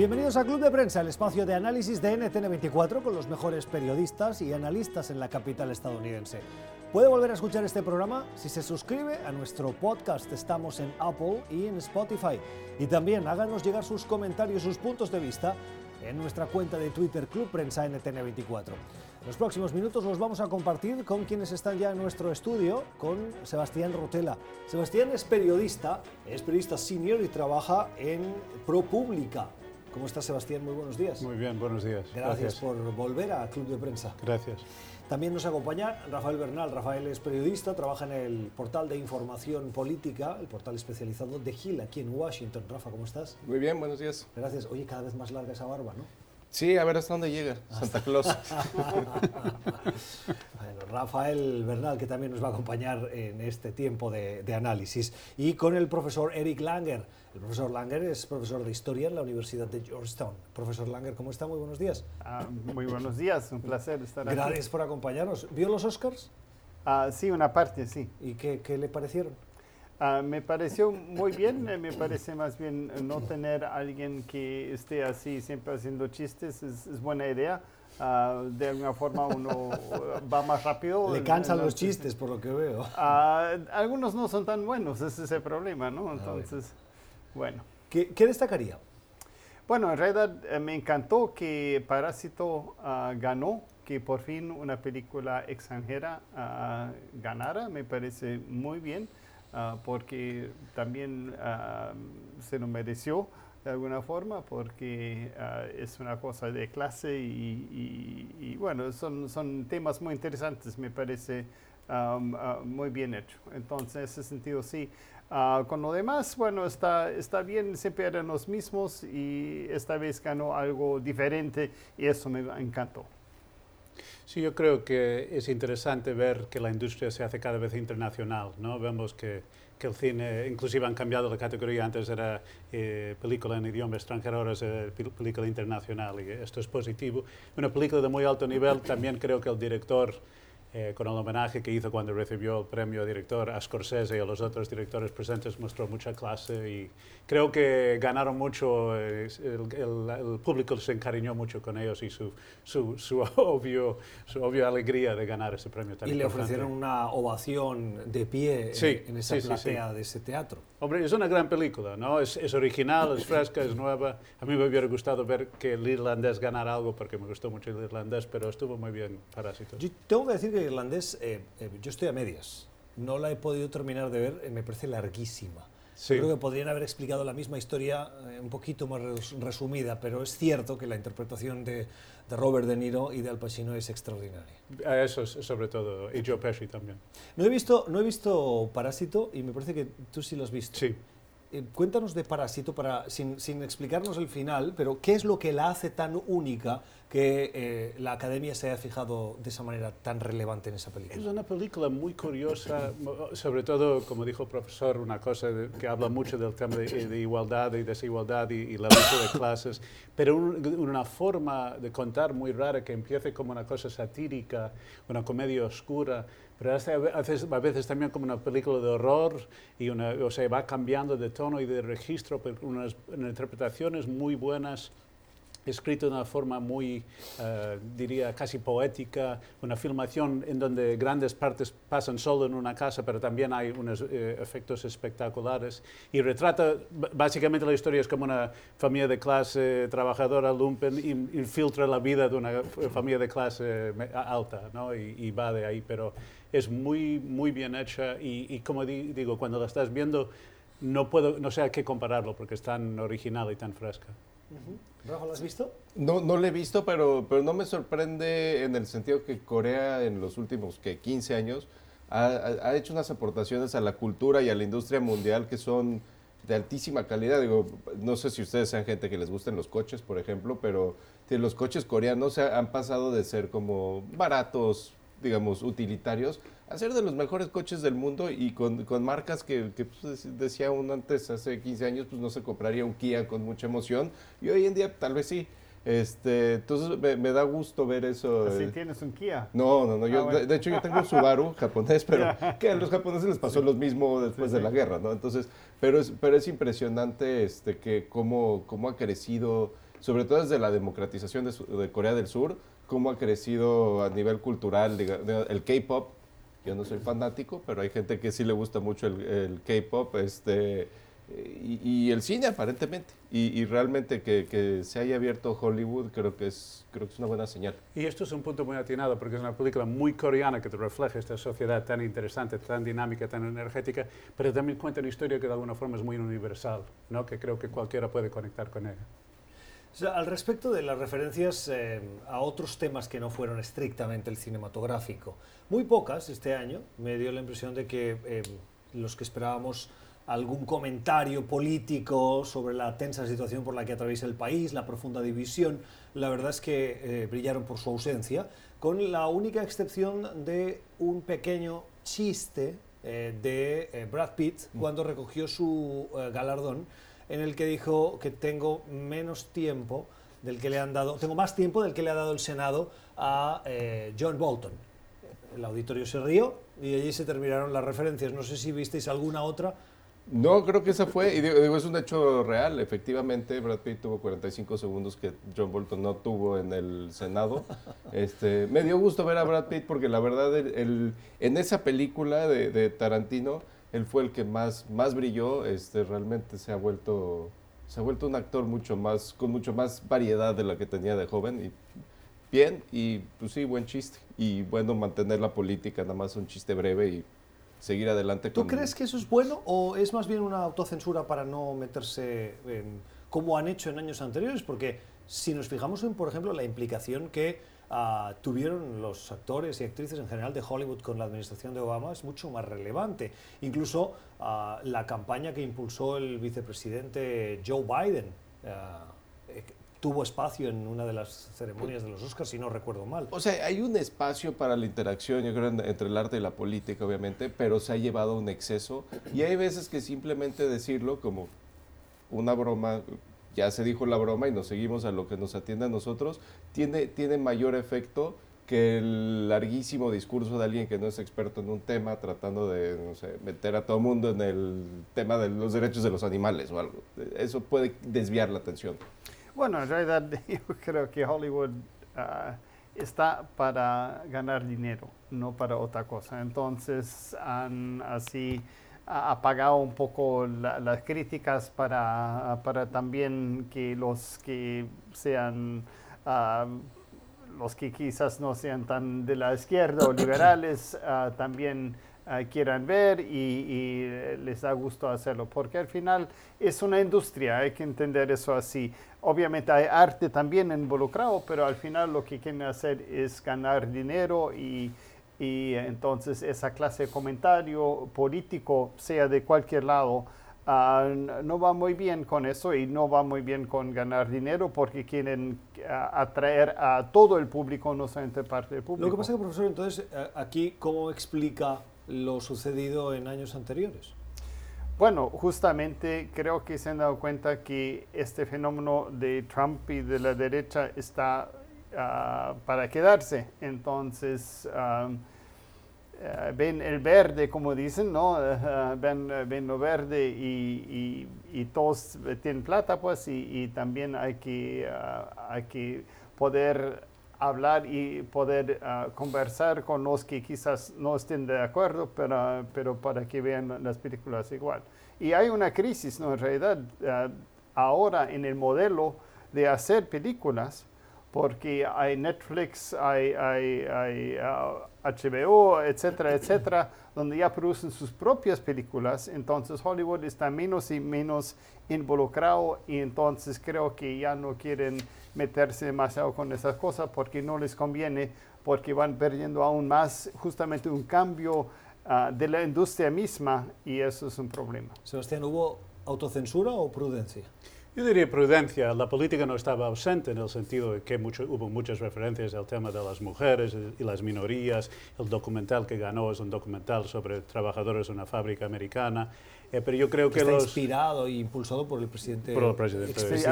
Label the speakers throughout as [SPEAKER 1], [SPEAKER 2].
[SPEAKER 1] Bienvenidos a Club de Prensa, el espacio de análisis de NTN24 con los mejores periodistas y analistas en la capital estadounidense. Puede volver a escuchar este programa si se suscribe a nuestro podcast. Estamos en Apple y en Spotify. Y también háganos llegar sus comentarios, sus puntos de vista en nuestra cuenta de Twitter Club Prensa NTN24. En los próximos minutos los vamos a compartir con quienes están ya en nuestro estudio, con Sebastián Rotela. Sebastián es periodista, es periodista senior y trabaja en ProPublica. ¿Cómo estás, Sebastián? Muy buenos días.
[SPEAKER 2] Muy bien, buenos días.
[SPEAKER 1] Gracias, por volver a Club de Prensa.
[SPEAKER 2] Gracias.
[SPEAKER 1] También nos acompaña Rafael Bernal. Rafael es periodista, trabaja en el portal de información política, el portal especializado de Gil, aquí en Washington. Rafa, ¿cómo estás?
[SPEAKER 3] Muy bien, buenos días.
[SPEAKER 1] Gracias. Oye, cada vez más larga esa barba, ¿no?
[SPEAKER 3] Sí, a ver hasta dónde llega Santa Claus.
[SPEAKER 1] bueno, Rafael Bernal, que también nos va a acompañar en este tiempo de, de, análisis. Y con el profesor Eric Langer. El profesor Langer es profesor de historia en la Universidad de Georgetown. Profesor Langer, ¿cómo está? Muy buenos días.
[SPEAKER 4] Ah, muy buenos días, un placer estar aquí.
[SPEAKER 1] Gracias por acompañarnos. ¿Vio los Oscars?
[SPEAKER 4] Ah, sí, una parte, sí.
[SPEAKER 1] ¿Y qué, qué le parecieron?
[SPEAKER 4] Uh, me pareció muy bien, eh, me parece más bien no tener a alguien que esté así siempre haciendo chistes es, es buena idea. Uh, de alguna forma uno va más rápido.
[SPEAKER 1] Le cansan los chistes, por lo que veo.
[SPEAKER 4] Uh, algunos no son tan buenos, ese es el problema, ¿no? Entonces, bueno.
[SPEAKER 1] ¿Qué, ¿Qué, destacaría?
[SPEAKER 4] Bueno, en realidad eh, me encantó que Parásito ganó, que por fin una película extranjera ganara, me parece muy bien. Uh, porque también uh, se lo mereció de alguna forma, porque uh, es una cosa de clase y, y, y, bueno, son, son temas muy interesantes, me parece um, muy bien hecho. Entonces, en ese sentido, sí. Con lo demás, bueno, está, está bien, siempre eran los mismos y esta vez ganó algo diferente y eso me encantó.
[SPEAKER 2] Sí, yo creo que es interesante ver que la industria se hace cada vez internacional, ¿no? Vemos que, que el cine, inclusive han cambiado la categoría, antes era eh, película en idioma extranjero, ahora es eh, película internacional y esto es positivo. Una película de muy alto nivel, también creo que el director eh, con el homenaje que hizo cuando recibió el premio director a Scorsese y a los otros directores presentes, mostró mucha clase y creo que ganaron mucho, eh, el, el, el, público se encariñó mucho con ellos y su, su, su, obvio, su obvia alegría de ganar ese premio. Tan
[SPEAKER 1] y le ofrecieron una ovación de pie
[SPEAKER 2] sí,
[SPEAKER 1] en, en esa
[SPEAKER 2] sí,
[SPEAKER 1] platea
[SPEAKER 2] sí,
[SPEAKER 1] de ese teatro.
[SPEAKER 2] Hombre, es una gran película, ¿no? Es, es, original, es fresca, es nueva. A mí me hubiera gustado ver que el irlandés ganara algo porque me gustó mucho el irlandés, pero estuvo muy bien Parásito.
[SPEAKER 1] Yo tengo que decir que irlandés, eh, eh, yo estoy a medias. No la he podido terminar de ver, eh, me parece larguísima.
[SPEAKER 2] Sí.
[SPEAKER 1] Creo que podrían haber explicado la misma historia un poquito más resumida, pero es cierto que la interpretación de, de Robert De Niro y de Al Pacino es extraordinaria.
[SPEAKER 2] Eso es, sobre todo, y Joe Pesci también.
[SPEAKER 1] No he visto, no he visto Parásito y me parece que tú sí lo has visto.
[SPEAKER 2] Sí.
[SPEAKER 1] Eh, cuéntanos de Parásito, para, sin, sin, explicarnos el final, pero ¿qué es lo que la hace tan única que eh, la Academia se haya fijado de esa manera tan relevante en esa película?
[SPEAKER 2] Es una película muy curiosa, sobre todo, como dijo el profesor, una cosa que habla mucho del tema de, de igualdad y desigualdad y, la lucha de clases, pero un, una forma de contar muy rara que empieza como una cosa satírica, una comedia oscura, pero a veces, a veces también como una película de horror y una, o sea, va cambiando de tono y de registro, pero unas, unas interpretaciones muy buenas escrito de una forma muy, uh, diría, casi poética, una filmación en donde grandes partes pasan solo en una casa, pero también hay unos eh, efectos espectaculares. Y retrata, básicamente la historia es como una familia de clase trabajadora, lumpen, y infiltra la vida de una familia de clase alta, ¿no? Y, y va de ahí, pero es muy, muy bien hecha y, y como di digo, cuando la estás viendo, no, puedo, no sé a qué compararlo porque es tan original y tan fresca.
[SPEAKER 1] Uh -huh. ¿Rafa, lo has visto?
[SPEAKER 3] No, no lo he visto, pero, pero no me sorprende en el sentido que Corea en los últimos que 15 años ha, ha, hecho unas aportaciones a la cultura y a la industria mundial que son de altísima calidad. Digo, no sé si ustedes sean gente que les gusten los coches, por ejemplo, pero los coches coreanos han pasado de ser como baratos, digamos, utilitarios, a ser de los mejores coches del mundo y con, con marcas que, que pues, decía uno antes, hace 15 años, pues no se compraría un Kia con mucha emoción y hoy en día tal vez sí. Este, entonces me, me da gusto ver eso.
[SPEAKER 4] ¿Así eh. tienes un Kia?
[SPEAKER 3] No, no, no. Yo,
[SPEAKER 4] bueno.
[SPEAKER 3] de, de, hecho, yo tengo un Subaru japonés, pero que a los japoneses les pasó lo mismo después
[SPEAKER 4] Sí,
[SPEAKER 3] de la
[SPEAKER 4] sí.
[SPEAKER 3] guerra, ¿no? Entonces, pero es, pero es impresionante este, que cómo, cómo ha crecido sobre todo desde la democratización de, de Corea del Sur, cómo ha crecido a nivel cultural el K-pop. Yo no soy fanático, pero hay gente que sí le gusta mucho el, K-pop. Este, y, el cine aparentemente. Y, realmente que, se haya abierto Hollywood creo que, es, creo que es una buena señal.
[SPEAKER 2] Y esto es un punto muy atinado porque es una película muy coreana que refleja esta sociedad tan interesante, tan dinámica, tan energética, pero también cuenta una historia que de alguna forma es muy universal, ¿no? que creo que cualquiera puede conectar con ella.
[SPEAKER 1] Al respecto de las referencias eh, a otros temas que no fueron estrictamente el cinematográfico, muy pocas este año, me dio la impresión de que eh, los que esperábamos algún comentario político sobre la tensa situación por la que atraviesa el país, la profunda división, la verdad es que eh, brillaron por su ausencia, con la única excepción de un pequeño chiste de Brad Pitt mm. cuando recogió su galardón, en el que dijo que tengo menos tiempo del que le han dado, tengo más tiempo del que le ha dado el Senado a John Bolton. El auditorio se rió y allí se terminaron las referencias. No sé si visteis alguna otra
[SPEAKER 3] no, creo que esa fue, y digo, es un hecho real, efectivamente, Brad Pitt tuvo 45 segundos que John Bolton no tuvo en el Senado. Este, me dio gusto ver a Brad Pitt porque la verdad, el, en esa película de, Tarantino, él fue el que más, más brilló, este, realmente se ha vuelto se ha vuelto un actor mucho más, con mucho más variedad de la que tenía de joven. Y bien, y pues sí, buen chiste. Y bueno, mantener la política, nada más un chiste breve y seguir adelante.
[SPEAKER 1] ¿Tú crees que eso es bueno o es más bien una autocensura para no meterse en, como han hecho en años anteriores? Porque si nos fijamos en, por ejemplo, la implicación que ah, tuvieron los actores y actrices en general de Hollywood con la administración de Obama es mucho más relevante. Incluso ah, la campaña que impulsó el vicepresidente Joe Biden. Ah, tuvo espacio en una de las ceremonias de los Oscars, si no recuerdo mal.
[SPEAKER 3] O sea, hay un espacio para la interacción, yo creo, entre el arte y la política, obviamente, pero se ha llevado a un exceso. Y hay veces que simplemente decirlo como una broma, ya se dijo la broma y nos seguimos a lo que nos atiende a nosotros, tiene, tiene mayor efecto que el larguísimo discurso de alguien que no es experto en un tema tratando de meter a todo mundo en el tema de los derechos de los animales o algo. Eso puede desviar la atención.
[SPEAKER 4] Bueno, en realidad yo creo que Hollywood ah, está para ganar dinero, no para otra cosa. Entonces han así apagado un poco las críticas para, para, también que los que sean ah, los que quizás no sean tan de la izquierda o liberales ah, también quieran ver y, les da gusto hacerlo, porque al final es una industria, hay que entender eso así. Obviamente hay arte también involucrado, pero al final lo que quieren hacer es ganar dinero y, y entonces esa clase de comentario político, sea de cualquier lado, ah, no va muy bien con eso y no va muy bien con ganar dinero porque quieren ah, atraer a todo el público, no solamente parte del público.
[SPEAKER 1] Lo que pasa es que, profesor, entonces, eh, aquí, ¿cómo explica lo sucedido en años anteriores?
[SPEAKER 4] Bueno, justamente creo que se han dado cuenta que este fenómeno de Trump y de la derecha está ah, para quedarse. Entonces, ah, ah, ven el verde, como dicen, ¿no? ven, ven, lo verde y, y, todos tienen plata, pues, y, también hay que, hay que poder hablar y poder ah, conversar con los que quizás no estén de acuerdo, pero, pero para que vean las películas igual. Y hay una crisis, ¿no? En realidad, ah, ahora en el modelo de hacer películas, porque hay Netflix, hay, hay, HBO, ah, etcétera, etcétera, donde ya producen sus propias películas, entonces Hollywood está menos y menos involucrado y entonces creo que ya no quieren meterse demasiado con esas cosas porque no les conviene, porque van perdiendo aún más justamente un cambio ah, de la industria misma y eso es un problema.
[SPEAKER 1] Sebastián, ¿hubo autocensura o prudencia?
[SPEAKER 2] Yo diría prudencia. La política no estaba ausente en el sentido de que hubo muchas referencias al tema de las mujeres y las minorías. El documental que ganó es un documental sobre trabajadores de una fábrica americana. Eh, pero yo creo que,
[SPEAKER 1] está inspirado e impulsado por el presidente.
[SPEAKER 2] Por el presidente.
[SPEAKER 4] Sí,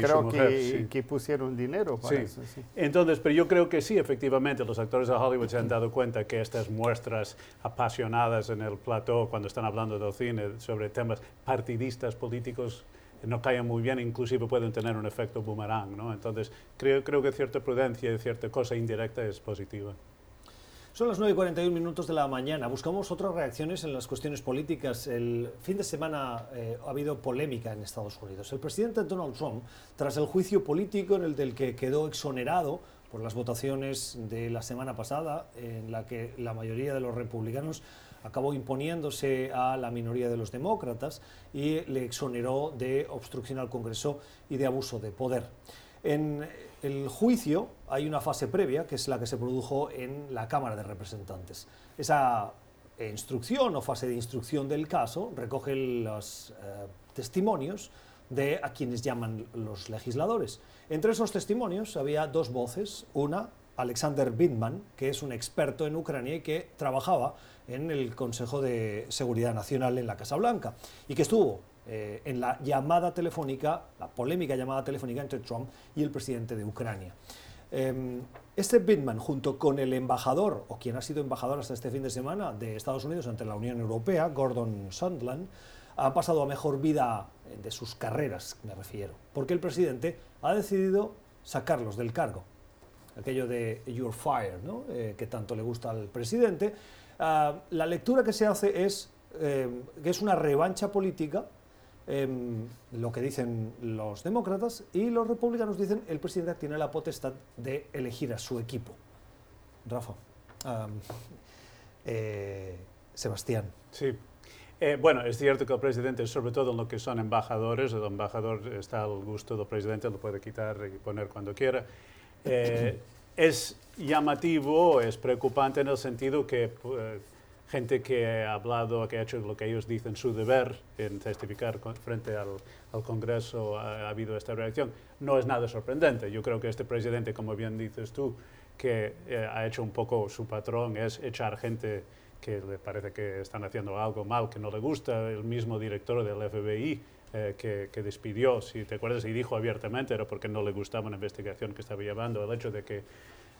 [SPEAKER 4] creo que, que, pusieron dinero para eso.
[SPEAKER 2] Entonces, pero yo creo que sí, efectivamente, los actores de Hollywood se han dado cuenta que estas muestras apasionadas en el plató, cuando están hablando del cine sobre temas partidistas políticos, no caen muy bien, inclusive pueden tener un efecto boomerang. ¿no? Entonces, creo, creo que cierta prudencia y cierta cosa indirecta es positiva.
[SPEAKER 1] Son las 9 y 41 minutos de la mañana. Buscamos otras reacciones en las cuestiones políticas. El fin de semana eh, ha habido polémica en Estados Unidos. El presidente Donald Trump, tras el juicio político en el del que quedó exonerado por las votaciones de la semana pasada, en la que la mayoría de los republicanos acabó imponiéndose a la minoría de los demócratas y le exoneró de obstrucción al Congreso y de abuso de poder. En el juicio hay una fase previa, que es la que se produjo en la Cámara de Representantes. Esa instrucción o fase de instrucción del caso recoge los eh, testimonios de a quienes llaman los legisladores. Entre esos testimonios había dos voces, una, Alexander Bindman, que es un experto en Ucrania y que trabajaba en el Consejo de Seguridad Nacional en la Casa Blanca y que estuvo eh, en la llamada telefónica, la polémica llamada telefónica entre Trump y el presidente de Ucrania. Em, este Bittman, junto con el embajador, o quien ha sido embajador hasta este fin de semana de Estados Unidos ante la Unión Europea, Gordon Sondland, han pasado a mejor vida de sus carreras, me refiero, porque el presidente ha decidido sacarlos del cargo. Aquello de you're fired, ¿no? Eh, que tanto le gusta al presidente. Ah, la lectura que se hace es em, que es una revancha política Em, lo que dicen los demócratas y los republicanos dicen el presidente tiene la potestad de elegir a su equipo. Rafa. Eh, Sebastián.
[SPEAKER 2] Sí. Eh, bueno, es cierto que el presidente, sobre todo en lo que son embajadores, el embajador está al gusto del presidente, lo puede quitar y poner cuando quiera. Eh, es llamativo, es preocupante en el sentido que gente que ha hablado, que ha hecho lo que ellos dicen su deber en testificar frente al, Congreso, ha, habido esta reacción. No es nada sorprendente. Yo creo que este presidente, como bien dices tú, que eh, ha hecho un poco su patrón, es echar gente que le parece que están haciendo algo mal, que no le gusta, el mismo director del FBI. Eh, que, que, despidió, si te acuerdas, y dijo abiertamente, era porque no le gustaba una investigación que estaba llevando, el hecho de que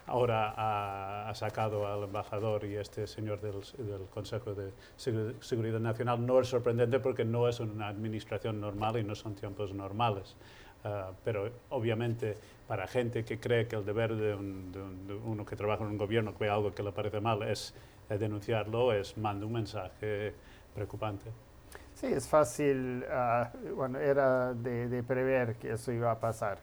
[SPEAKER 2] ahora ha, sacado al embajador y este señor del, Consejo de Seguridad Nacional no es sorprendente porque no es una administración normal y no son tiempos normales. Ah, pero obviamente para gente que cree que el deber de, uno que trabaja en un gobierno, que ve algo que le parece mal, es denunciarlo, es manda un mensaje preocupante.
[SPEAKER 4] Sí, es fácil, ah, bueno, era de, prever que eso iba a pasar.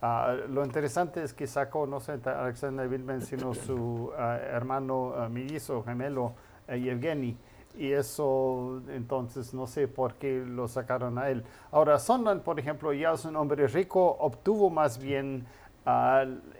[SPEAKER 4] Ah, lo interesante es que sacó, no sé, Alexander Billman, sino su ah, hermano uh, mellizo, gemelo, eh, Yevgeny. Y eso, entonces, no sé por qué lo sacaron a él. Ahora, Sondland, por ejemplo, ya es un hombre rico, obtuvo más bien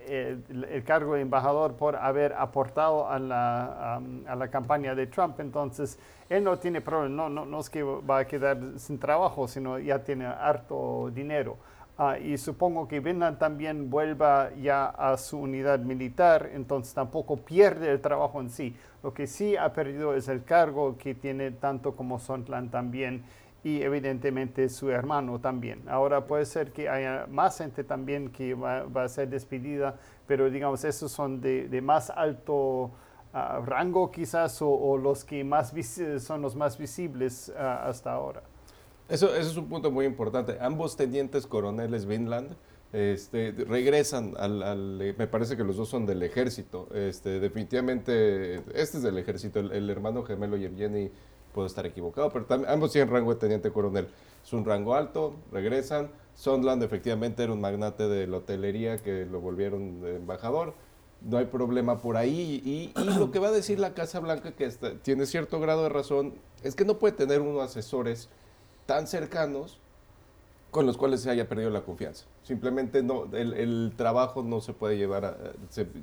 [SPEAKER 4] el, cargo de embajador por haber aportado a la, a la campaña de Trump. Entonces, él no tiene problema, no, no, no es que va a quedar sin trabajo, sino ya tiene harto dinero. Ah, y supongo que Vinland también vuelva ya a su unidad militar, entonces tampoco pierde el trabajo en sí. Lo que sí ha perdido es el cargo que tiene tanto como Sondland también y evidentemente su hermano también. Ahora puede ser que haya más gente también que va, a ser despedida, pero digamos, esos son de, más alto ah, rango quizás o, los que más son los más visibles ah, hasta ahora.
[SPEAKER 3] Eso, es un punto muy importante. Ambos tenientes coroneles Vinland este, regresan al, me parece que los dos son del ejército. Este, definitivamente, este es del ejército, el, hermano gemelo Yevgeny, puedo estar equivocado, pero ambos tienen rango de teniente coronel. Es un rango alto, regresan. Sondland efectivamente era un magnate de la hotelería que lo volvieron embajador. No hay problema por ahí. Y, lo que va a decir la Casa Blanca, que tiene cierto grado de razón, es que no puede tener unos asesores tan cercanos con los cuales se haya perdido la confianza. Simplemente no, el, trabajo no se puede llevar a,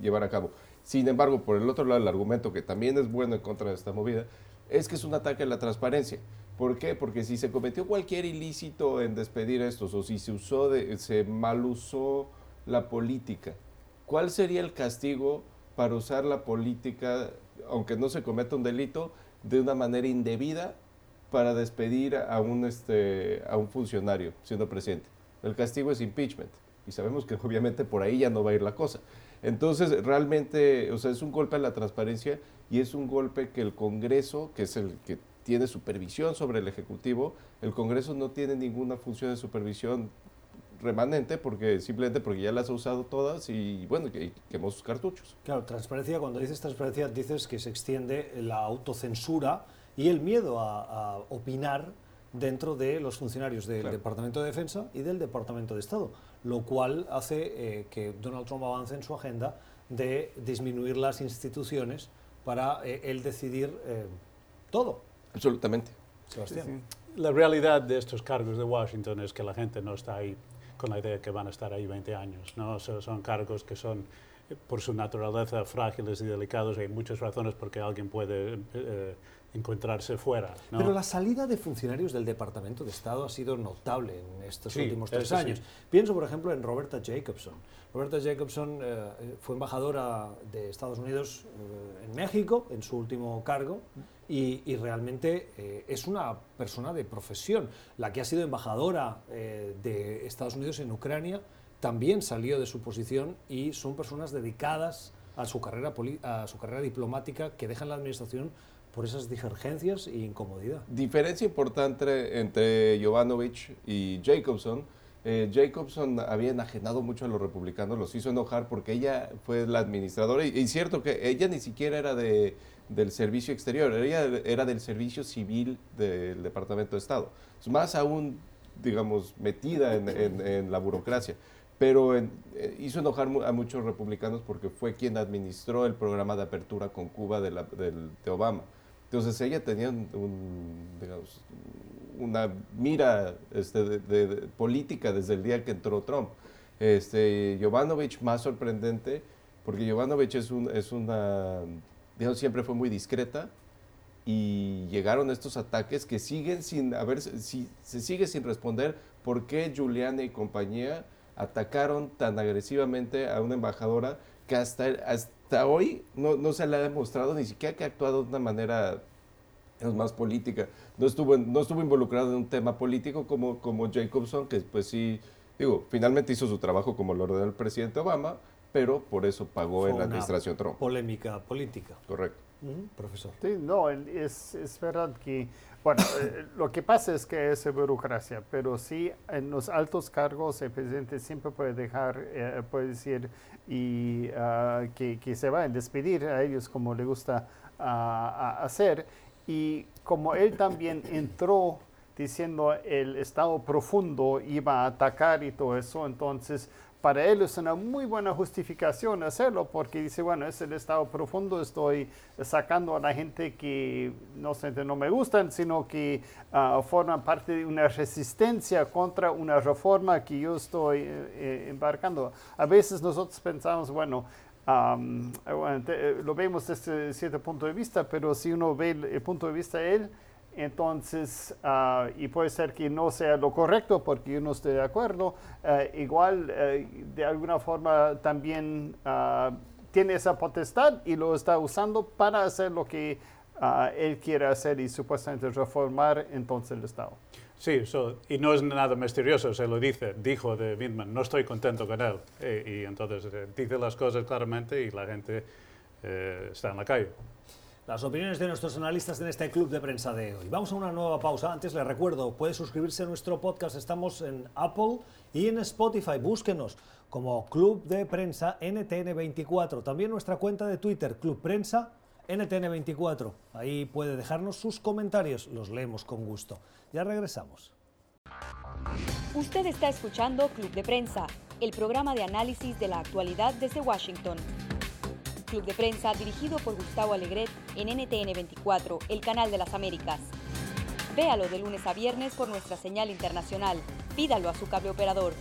[SPEAKER 3] llevar a cabo. Sin embargo, por el otro lado, el argumento que también es bueno en contra de esta movida es que es un ataque a la transparencia. ¿Por qué? Porque si se cometió cualquier ilícito en despedir a estos o si se usó de, se malusó la política, ¿cuál sería el castigo para usar la política, aunque no se cometa un delito, de una manera indebida para despedir a un, este, a un funcionario siendo presidente. El castigo es impeachment y sabemos que obviamente por ahí ya no va a ir la cosa. Entonces, realmente, o sea, es un golpe a la transparencia y es un golpe que el Congreso, que es el que tiene supervisión sobre el Ejecutivo, el Congreso no tiene ninguna función de supervisión remanente porque simplemente porque ya las ha usado todas y bueno, que quemó sus cartuchos.
[SPEAKER 1] Claro, transparencia, cuando dices transparencia dices que se extiende la autocensura y el miedo a, opinar dentro de los funcionarios del Departamento de Defensa y del Departamento de Estado, lo cual hace eh, que Donald Trump avance en su agenda de disminuir las instituciones para eh, él decidir eh, todo.
[SPEAKER 3] Absolutamente.
[SPEAKER 2] Sebastián. La realidad de estos cargos de Washington es que la gente no está ahí con la idea de que van a estar ahí 20 años. ¿no? son cargos que son, por su naturaleza, frágiles y delicados. Hay muchas razones por qué alguien puede encontrarse fuera.
[SPEAKER 1] Pero la salida de funcionarios del Departamento de Estado ha sido notable en estos últimos tres años. Pienso, por ejemplo, en Roberta Jacobson. Roberta Jacobson eh, fue embajadora de Estados Unidos eh, en México en su último cargo y, realmente eh, es una persona de profesión. La que ha sido embajadora de Estados Unidos en Ucrania también salió de su posición y son personas dedicadas a su carrera, a su carrera diplomática que dejan la administración por esas divergencias e incomodidad.
[SPEAKER 3] Diferencia importante entre Jovanovich y Jacobson. Eh, Jacobson había enajenado mucho a los republicanos, los hizo enojar porque ella fue la administradora y, es cierto que ella ni siquiera era de, del servicio exterior, ella era del servicio civil del Departamento de Estado. Es más aún, digamos, metida en, la burocracia pero eh, hizo enojar a muchos republicanos porque fue quien administró el programa de apertura con Cuba de Obama. Entonces ella tenía una mira este, de, política desde el día que entró Trump. Este, Jovanovich más sorprendente, porque Jovanovich es, un, es una, digamos, siempre fue muy discreta y llegaron estos ataques que siguen sin, a ver, si, se sigue sin responder por qué Juliana y compañía atacaron tan agresivamente a una embajadora que hasta, hasta hoy no, no, se le ha demostrado ni siquiera que ha actuado de una manera más política. No estuvo, no estuvo involucrado en un tema político como, como Jacobson, que pues sí, digo, finalmente hizo su trabajo como lo ordenó el presidente Obama, pero por eso pagó en la administración Trump.
[SPEAKER 1] Polémica política.
[SPEAKER 3] Correcto.
[SPEAKER 1] Profesor.
[SPEAKER 4] Sí, no, es, es verdad que, bueno, eh, lo que pasa es que es burocracia, pero sí en los altos cargos el presidente siempre puede dejar, eh, puede decir, y ah, que, que, se va a despedir a ellos como le gusta uh, hacer. Y como él también entró diciendo el estado profundo iba a atacar y todo eso, entonces para él es una muy buena justificación hacerlo porque dice, bueno, es el estado profundo, estoy sacando a la gente que no, no me gustan, sino que uh, forman parte de una resistencia contra una reforma que yo estoy eh, eh, embarcando. A veces nosotros pensamos, bueno, eh, lo vemos desde cierto punto de vista, pero si uno ve el, punto de vista de él, entonces, ah, y puede ser que no sea lo correcto porque yo no estoy de acuerdo, eh, igual de alguna forma también ah, tiene esa potestad y lo está usando para hacer lo que ah, él quiere hacer y supuestamente reformar entonces el Estado.
[SPEAKER 2] Sí, y no es nada misterioso, se lo dice, dijo de Midman, no estoy contento con él. Y, entonces eh, dice las cosas claramente y la gente eh, está en la calle.
[SPEAKER 1] Las opiniones de nuestros analistas en este club de prensa de hoy. Vamos a una nueva pausa. Antes les recuerdo, puede suscribirse a nuestro podcast. Estamos en Apple y en Spotify. Búsquenos como Club de Prensa NTN24. También nuestra cuenta de Twitter, Club Prensa NTN24. Ahí puede dejarnos sus comentarios. Los leemos con gusto. Ya regresamos.
[SPEAKER 5] Usted está escuchando Club de Prensa, el programa de análisis de la actualidad desde Washington. Club de Prensa dirigido por Gustavo Alegret en NTN 24, el canal de las Américas. Véalo de lunes a viernes por nuestra señal internacional. Pídalo a su cable operador.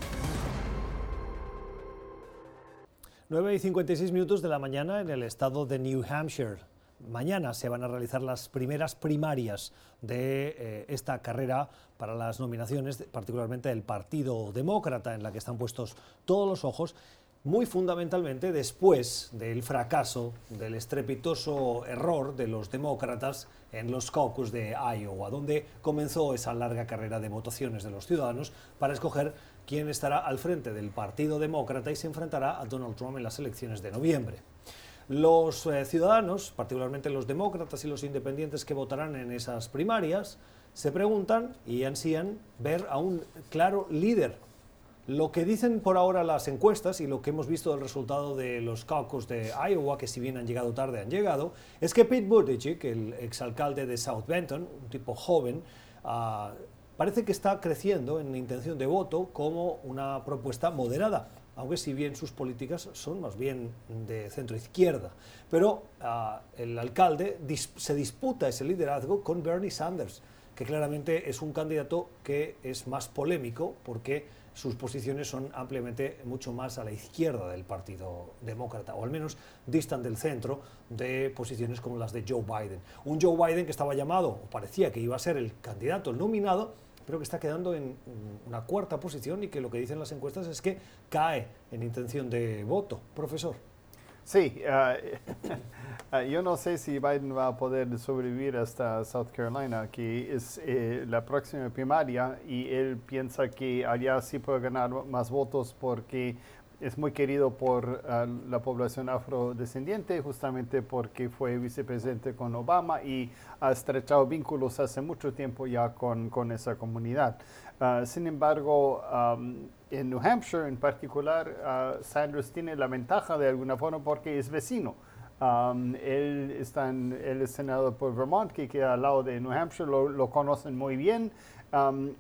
[SPEAKER 1] 9 y 56 minutos de la mañana en el estado de New Hampshire. Mañana se van a realizar las primeras primarias de eh, esta carrera para las nominaciones, particularmente del Partido Demócrata, en la que están puestos todos los ojos, muy fundamentalmente después del fracaso, del estrepitoso error de los demócratas en los caucus de Iowa, donde comenzó esa larga carrera de votaciones de los ciudadanos para escoger quién estará al frente del Partido Demócrata y se enfrentará a Donald Trump en las elecciones de noviembre. Los eh, ciudadanos, particularmente los demócratas y los independientes que votarán en esas primarias, se preguntan y ansían ver a un claro líder. Lo que dicen por ahora las encuestas y lo que hemos visto del resultado de los caucus de Iowa, que si bien han llegado tarde, han llegado, es que Pete Buttigieg, el exalcalde de South Benton, un tipo joven, ah, parece que está creciendo en intención de voto como una propuesta moderada aunque si bien sus políticas son más bien de centro izquierda. Pero ah, el alcalde se disputa ese liderazgo con Bernie Sanders, que claramente es un candidato que es más polémico porque sus posiciones son ampliamente mucho más a la izquierda del Partido Demócrata, o al menos distan del centro de posiciones como las de Joe Biden. Un Joe Biden que estaba llamado, o parecía que iba a ser el candidato, el nominado, pero que está quedando en una cuarta posición y que lo que dicen las encuestas es que cae en intención de voto. Profesor.
[SPEAKER 4] Sí, ah, yo no sé si Biden va a poder sobrevivir hasta South Carolina, que es eh, la próxima primaria, y él piensa que allá sí puede ganar más votos porque es muy querido por ah, la población afrodescendiente, justamente porque fue vicepresidente con Obama y ha estrechado vínculos hace mucho tiempo ya con, con esa comunidad. Ah, sin embargo, en New Hampshire en particular, uh, Sanders tiene la ventaja de alguna forma porque es vecino. él, está en, él es senador por Vermont, que queda al lado de New Hampshire, lo, lo conocen muy bien.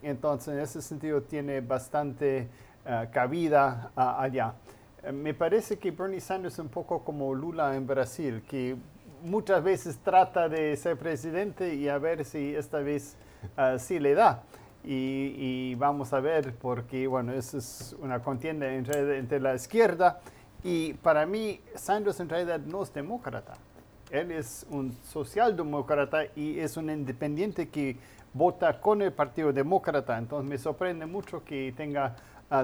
[SPEAKER 4] entonces, en ese sentido, tiene bastante eh, cabida allá. Eh, me parece que Bernie Sanders es un poco como Lula en Brasil, que muchas veces trata de ser presidente y a ver si esta vez uh, sí le da. Y, vamos a ver, porque bueno, eso es una contienda entre, entre la izquierda y para mí Sanders en realidad no es demócrata. Él es un socialdemócrata y es un independiente que vota con el Partido Demócrata. Entonces me sorprende mucho que tenga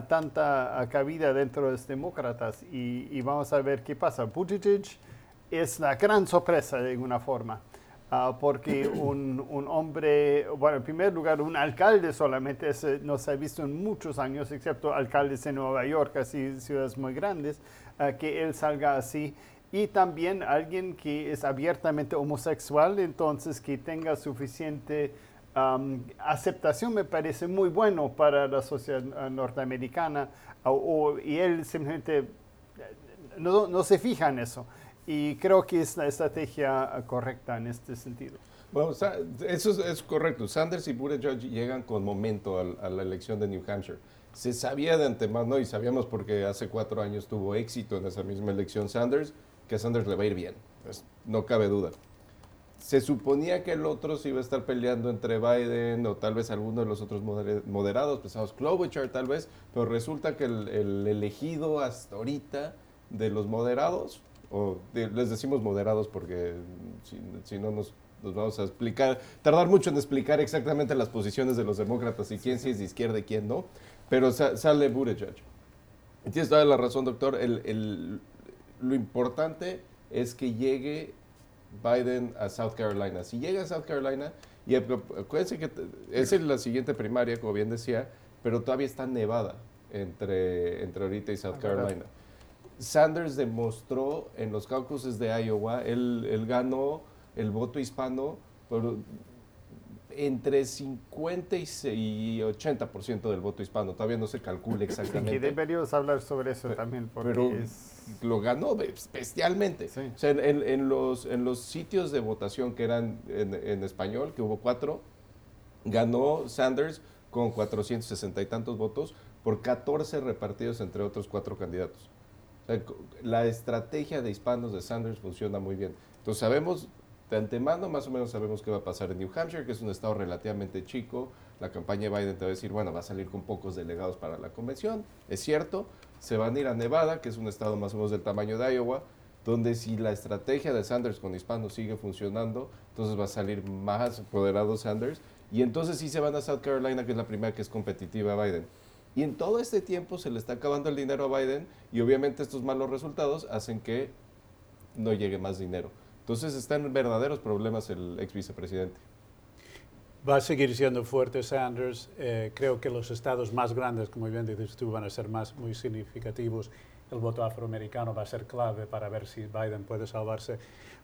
[SPEAKER 4] tanta cabida dentro de los demócratas y, vamos a ver qué pasa. Buttigieg es la gran sorpresa de alguna forma. Ah, porque un, un, hombre, bueno, en primer lugar, un alcalde solamente no se ha visto en muchos años, excepto alcaldes en Nueva York, así ciudades muy grandes, ah, que él salga así. Y también alguien que es abiertamente homosexual, entonces que tenga suficiente aceptación me parece muy bueno para la sociedad eh, norteamericana y él simplemente eh, no, se fija en eso. Y creo que es la estrategia eh, correcta en este sentido.
[SPEAKER 3] Bueno, eso es, correcto. Sanders y Buttigieg llegan con momento a, la elección de New Hampshire. Se sabía de antemano y sabíamos porque hace cuatro años tuvo éxito en esa misma elección Sanders, que a Sanders le va a ir bien. No cabe duda se suponía que el otro se iba a estar peleando entre Biden o tal vez alguno de los otros moderados, pensados Klobuchar tal vez, pero resulta que el, elegido hasta ahorita de los moderados, o les decimos moderados porque si, no nos, vamos a explicar, tardar mucho en explicar exactamente las posiciones de los demócratas y quién sí es de izquierda y quién no, pero sale Buttigieg. Tienes toda la razón, doctor. lo importante es que llegue Biden a South Carolina. Si llega a South Carolina, y acuérdense que es la siguiente primaria, como bien decía, pero todavía está nevada entre, entre ahorita y South ah, Carolina. Sanders demostró en los caucuses de Iowa, él, él ganó el voto hispano por entre 50 y 80% del voto hispano. Todavía no se calcula exactamente.
[SPEAKER 4] Y deberíamos hablar sobre eso también, porque
[SPEAKER 3] lo ganó especialmente. O sea, en, los, en los sitios de votación que eran en, español, que hubo cuatro, ganó Sanders con 460 y tantos votos por 14 repartidos entre otros cuatro candidatos. la estrategia de hispanos de Sanders funciona muy bien. Entonces sabemos de antemano, más o menos sabemos qué va a pasar en New Hampshire, que es un estado relativamente chico. La campaña de Biden te va a decir, bueno, va a salir con pocos delegados para la convención, es cierto, se van a ir a Nevada, que es un estado más o menos del tamaño de Iowa, donde si la estrategia de Sanders con hispanos sigue funcionando, entonces va a salir más apoderado Sanders. Y entonces sí se van a South Carolina, que es la primera que es competitiva a Biden. Y en todo este tiempo se le está acabando el dinero a Biden y obviamente estos malos resultados hacen que no llegue más dinero. Entonces está en verdaderos problemas el ex vicepresidente.
[SPEAKER 2] Va a seguir siendo fuerte Sanders. Eh, creo que los estados más grandes, como bien dices tú, van a ser más muy significativos. el voto afroamericano va a ser clave para ver si Biden puede salvarse.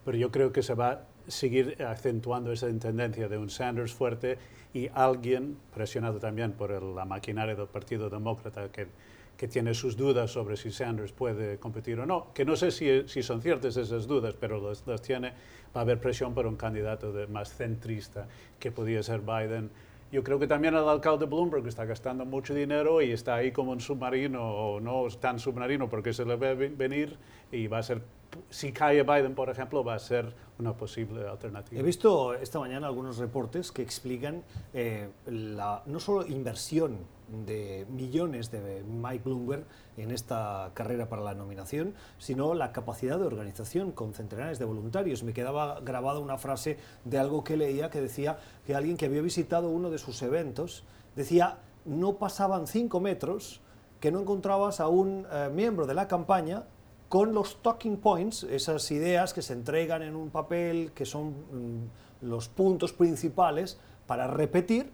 [SPEAKER 2] Pero yo creo que se va a seguir acentuando esa tendencia de un Sanders fuerte y alguien presionado también por la maquinaria del Partido Demócrata que, que, tiene sus dudas sobre si Sanders puede competir o no, que no sé si, si son ciertas esas dudas, pero las, tiene, va a haber presión por un candidato de, más centrista que podría ser Biden. Yo creo que también el alcalde Bloomberg está gastando mucho dinero y está ahí como un submarino, o no tan submarino porque se le ve venir y va a ser si cae Biden, por ejemplo, va a ser una posible alternativa.
[SPEAKER 1] He visto esta mañana algunos reportes que explican eh, no solo inversión de millones de Mike Bloomberg en esta carrera para la nominación, sino la capacidad de organización con centenares de voluntarios. Me quedaba grabada una frase de algo que leía que decía que alguien que había visitado uno de sus eventos decía no pasaban cinco metros que no encontrabas a un eh, miembro de la campaña con los talking points, esas ideas que se entregan en un papel, que son mm, los puntos principales para repetir,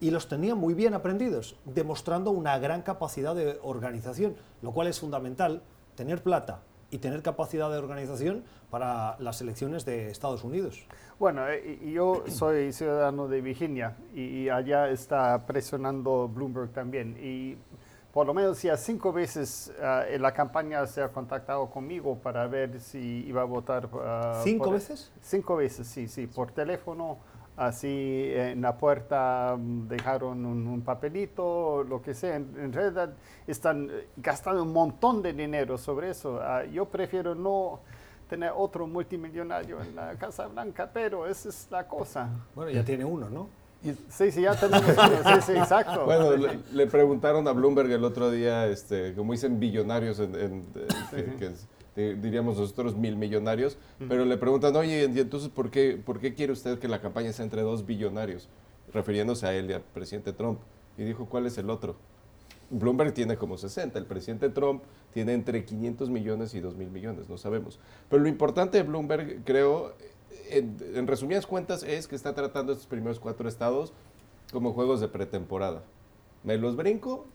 [SPEAKER 1] y los tenía muy bien aprendidos, demostrando una gran capacidad de organización, lo cual es fundamental, tener plata y tener capacidad de organización para las elecciones de Estados Unidos.
[SPEAKER 4] Bueno, eh, yo soy ciudadano de Virginia y allá está presionando Bloomberg también. Y por lo menos ya cinco veces uh, en la campaña se ha contactado conmigo para ver si iba a votar.
[SPEAKER 1] Uh, ¿Cinco veces?
[SPEAKER 4] Cinco veces, sí, sí, por teléfono. Así en la puerta mm, dejaron un, papelito, lo que sea. En, realidad están gastando un montón de dinero sobre eso. Uh, yo prefiero no tener otro multimillonario en la Casa Blanca, pero esa es la cosa.
[SPEAKER 1] Bueno, ya tiene uno, ¿no?
[SPEAKER 4] Sí, sí, ya tenemos Sí, sí, exacto.
[SPEAKER 3] Bueno, le, preguntaron a Bloomberg el otro día, este, como dicen billonarios, en, que, diríamos nosotros mil millonarios, pero le preguntan, oye, entonces por qué, por qué quiere usted que la campaña sea entre dos billonarios? Refiriéndose a él y al presidente Trump. Y dijo, ¿cuál es el otro? Bloomberg tiene como 60, el presidente Trump tiene entre 500 millones y 2 mil millones, no sabemos. Pero lo importante de Bloomberg, creo, en, resumidas cuentas, es que está tratando estos primeros cuatro estados como juegos de pretemporada. Me los brinco,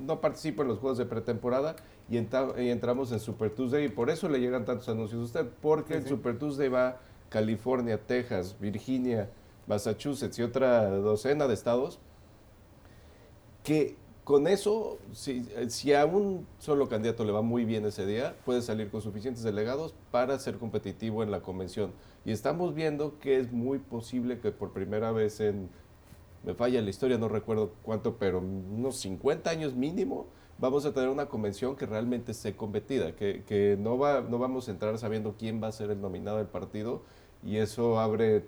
[SPEAKER 3] no participo en los juegos de pretemporada y, entramos en Super Tuesday y por eso le llegan tantos anuncios a usted, porque en Super Tuesday va California, Texas, Virginia, Massachusetts y otra docena de estados que con eso, si, si, a un solo candidato le va muy bien ese día, puede salir con suficientes delegados para ser competitivo en la convención. Y estamos viendo que es muy posible que por primera vez en, me falla la historia, no recuerdo cuánto, pero unos 50 años mínimo, vamos a tener una convención que realmente esté competida, que, que no, va, no vamos a entrar sabiendo quién va a ser el nominado del partido y eso abre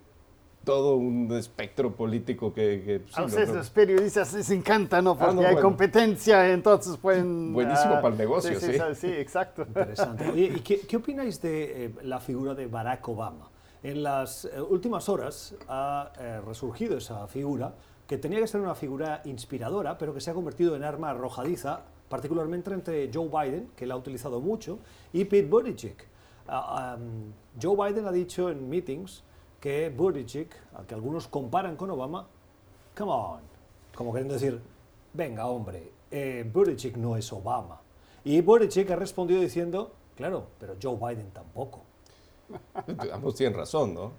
[SPEAKER 3] todo un espectro político que...
[SPEAKER 4] a ustedes los periodistas les encanta, ¿no? Ah, Porque hay competencia, entonces pueden...
[SPEAKER 3] Buenísimo ah, para el negocio, sí.
[SPEAKER 4] Sí, exacto.
[SPEAKER 1] Interesante. ¿y qué, qué opináis de eh, la figura de Barack Obama? En las eh, últimas horas ha eh, resurgido esa figura, que tenía que ser una figura inspiradora, pero que se ha convertido en arma arrojadiza, particularmente entre Joe Biden, que la ha utilizado mucho, y Pete Buttigieg. Ah, Joe Biden ha dicho en meetings que Buttigieg, al que algunos comparan con Obama, come on, como queriendo decir, venga hombre, eh, Buttigieg no es Obama. Y Buttigieg ha respondido diciendo, claro, pero Joe Biden tampoco.
[SPEAKER 3] Ambos tienen razón, ¿no?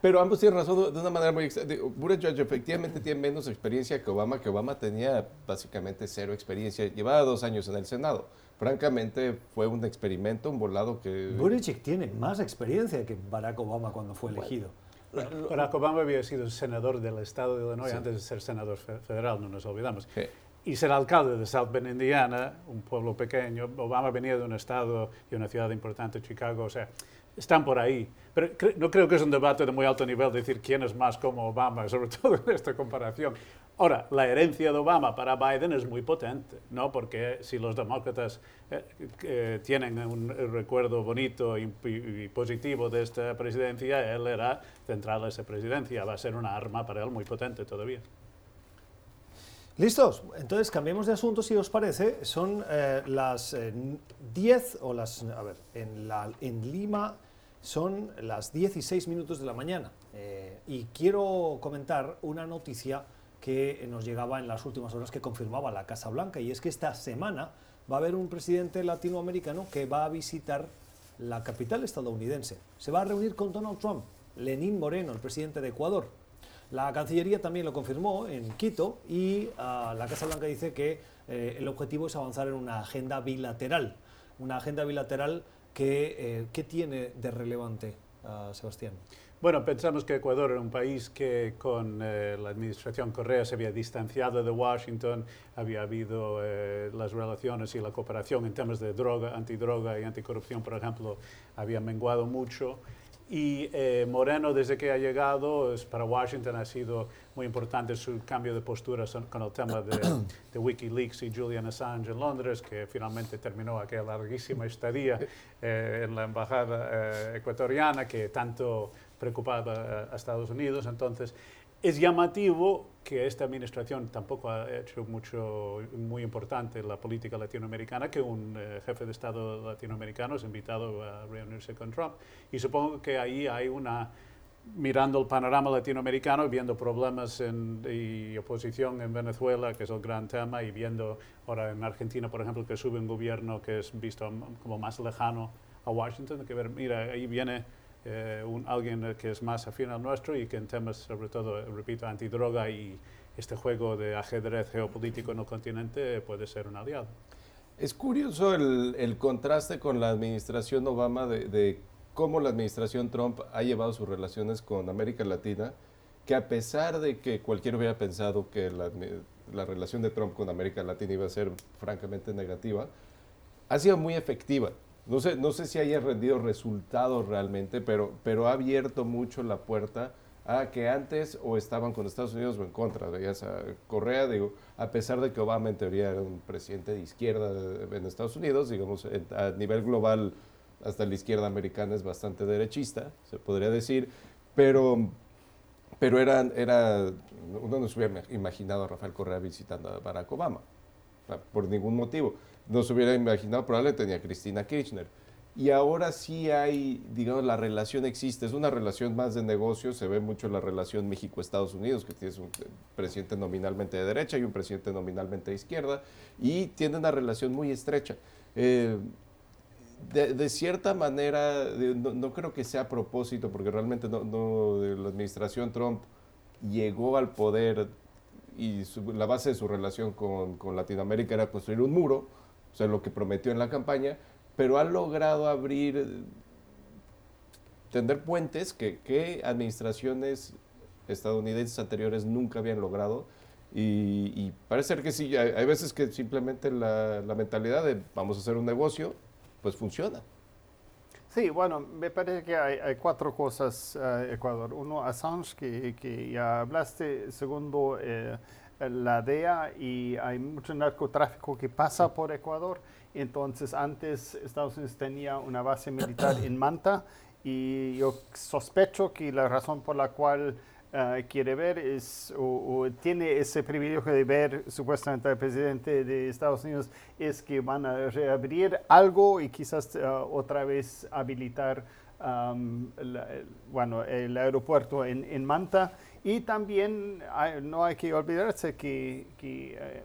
[SPEAKER 3] Pero ambos tienen razón de una manera muy Buttigieg efectivamente tiene menos experiencia que Obama, que Obama tenía básicamente cero experiencia. Llevaba dos años en el Senado. Francamente, fue un experimento, un volado que...
[SPEAKER 1] Buttigieg tiene más experiencia que Barack Obama cuando fue elegido.
[SPEAKER 2] Barack Obama había sido senador del estado de Illinois antes de ser senador federal, no nos olvidamos. Y ser alcalde de South Bend, Indiana, un pueblo pequeño. Obama venía de un estado y una ciudad importante, Chicago. O sea, están por ahí. Pero no creo que es un debate de muy alto nivel decir quién es más como Obama, sobre todo en esta comparación. Ahora, la herencia de Obama para Biden es muy potente, ¿no? Porque si los demócratas eh, tienen un recuerdo bonito y, positivo de esta presidencia, él era central a esa presidencia, va a ser una arma para él muy potente todavía.
[SPEAKER 1] ¿Listos? Entonces cambiemos de asunto si os parece. Son eh, las 10 eh, o las... A ver, en, la, en Lima son las 16 minutos de la mañana eh, y quiero comentar una noticia que nos llegaba en las últimas horas que confirmaba la Casa Blanca y es que esta semana va a haber un presidente latinoamericano que va a visitar la capital estadounidense. Se va a reunir con Donald Trump, Lenín Moreno, el presidente de Ecuador. La Cancillería también lo confirmó en Quito y ah, la Casa Blanca dice que eh, el objetivo es avanzar en una agenda bilateral. Una agenda bilateral que, ¿qué tiene de relevante, ah, Sebastián?
[SPEAKER 2] Bueno, pensamos que Ecuador era un país que con eh, la administración Correa se había distanciado de Washington, había habido eh, las relaciones y la cooperación en temas de droga, antidroga y anticorrupción, por ejemplo, había menguado mucho. Y eh, Moreno, desde que ha llegado, es, para Washington ha sido muy importante su cambio de postura con el tema de, de, Wikileaks y Julian Assange en Londres, que finalmente terminó aquella larguísima estadía en la embajada ecuatoriana que tanto preocupada a Estados Unidos. Entonces, es llamativo que esta administración tampoco ha hecho mucho, muy importante la política latinoamericana, que un eh, jefe de Estado latinoamericano es invitado a reunirse con Trump. Y supongo que ahí hay una, mirando el panorama latinoamericano, viendo problemas en, y oposición en Venezuela, que es el gran tema, y viendo ahora en Argentina, por ejemplo, que sube un gobierno que es visto como más lejano a Washington, que ver, mira, ahí viene eh, un, alguien que es más afín al nuestro y que en temas, sobre todo, repito, antidroga y este juego de ajedrez geopolítico en el continente puede ser un aliado.
[SPEAKER 3] Es curioso el, el contraste con la administración Obama de, cómo la administración Trump ha llevado sus relaciones con América Latina, que a pesar de que cualquiera hubiera pensado que la relación de Trump con América Latina iba a ser francamente negativa, ha sido muy efectiva. No sé, no sé si haya rendido resultados realmente, pero, pero ha abierto mucho la puerta a que antes o estaban con Estados Unidos o en contra. de esa Correa, digo, a pesar de que Obama en teoría era un presidente de izquierda en Estados Unidos, digamos, a nivel global hasta la izquierda americana es bastante derechista, se podría decir, pero, pero era, era, uno no se hubiera imaginado a Rafael Correa visitando a Barack Obama, por ningún motivo no se hubiera imaginado, probablemente tenía Cristina Kirchner. Y ahora sí hay, digamos, la relación existe, es una relación más de negocio, se ve mucho la relación México-Estados Unidos, que tiene un presidente nominalmente de derecha y un presidente nominalmente de izquierda, y tiene una relación muy estrecha. Eh, de, cierta manera, no, creo que sea a propósito, porque realmente no, la administración Trump llegó al poder y la base de su relación con, con Latinoamérica era construir un muro, o sea, lo que prometió en la campaña, pero ha logrado abrir, tender puentes que, administraciones estadounidenses anteriores nunca habían logrado. Y, parece ser que sí, hay, veces que simplemente la, mentalidad de vamos a hacer un negocio, pues funciona.
[SPEAKER 4] Sí, bueno, me parece que hay, cuatro cosas, uh, Ecuador. Uno, Assange, que, que ya hablaste. Segundo, eh, la DEA y hay mucho narcotráfico que pasa por Ecuador. Entonces, antes Estados Unidos tenía una base militar en Manta y yo sospecho que la razón por la cual eh, quiere ver es, o, tiene ese privilegio de ver supuestamente al presidente de Estados Unidos es que van a reabrir algo y quizás eh, otra vez habilitar bueno, el aeropuerto en, en Manta y también no hay que olvidarse que, eh,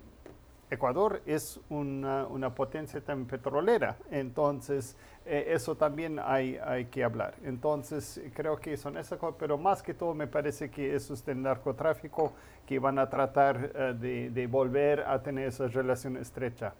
[SPEAKER 4] Ecuador es una, potencia también petrolera, entonces eh, eso también hay, hay que hablar. Entonces creo que son esas cosas, pero más que todo me parece que eso es del narcotráfico que van a tratar eh, de, de, volver a tener esa relación estrecha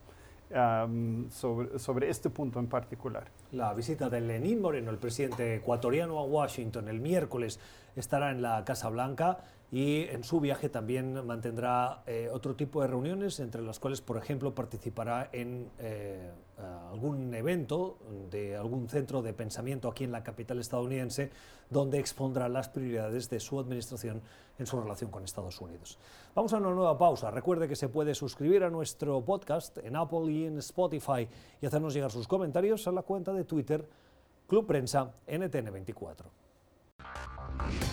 [SPEAKER 4] sobre, sobre, este punto en particular.
[SPEAKER 1] La visita de Lenín Moreno, el presidente ecuatoriano a Washington el miércoles, estará en la Casa Blanca y en su viaje también mantendrá eh, otro tipo de reuniones, entre las cuales, por ejemplo, participará en eh, algún evento de algún centro de pensamiento aquí en la capital estadounidense, donde expondrá las prioridades de su administración en su relación con Estados Unidos. Vamos a una nueva pausa. Recuerde que se puede suscribir a nuestro podcast en Apple y en Spotify y hacernos llegar sus comentarios a la cuenta de Twitter Club Prensa NTN24.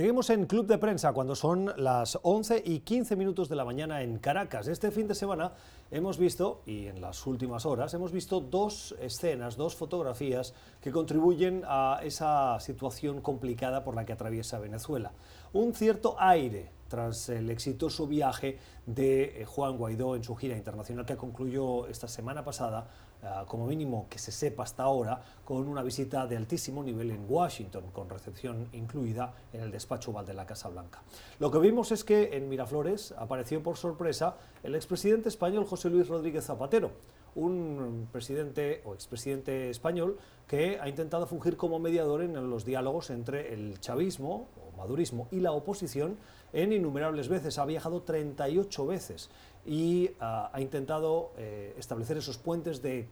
[SPEAKER 1] Seguimos en Club de Prensa cuando son las 11 y 15 minutos de la mañana en Caracas. Este fin de semana hemos visto, y en las últimas horas, hemos visto dos escenas, dos fotografías que contribuyen a esa situación complicada por la que atraviesa Venezuela. Un cierto aire tras el exitoso viaje de eh, Juan Guaidó en su gira internacional que concluyó esta semana pasada Ah, como mínimo que se sepa hasta ahora, con una visita de altísimo nivel en Washington, con recepción incluida en el despacho oval de la Casa Blanca. Lo que vimos es que en Miraflores apareció por sorpresa el expresidente español José Luis Rodríguez Zapatero, un presidente o expresidente español que ha intentado fungir como mediador en los diálogos entre el chavismo o madurismo y la oposición en innumerables veces. Ha viajado 38 veces y ah, ha intentado eh, establecer esos puentes de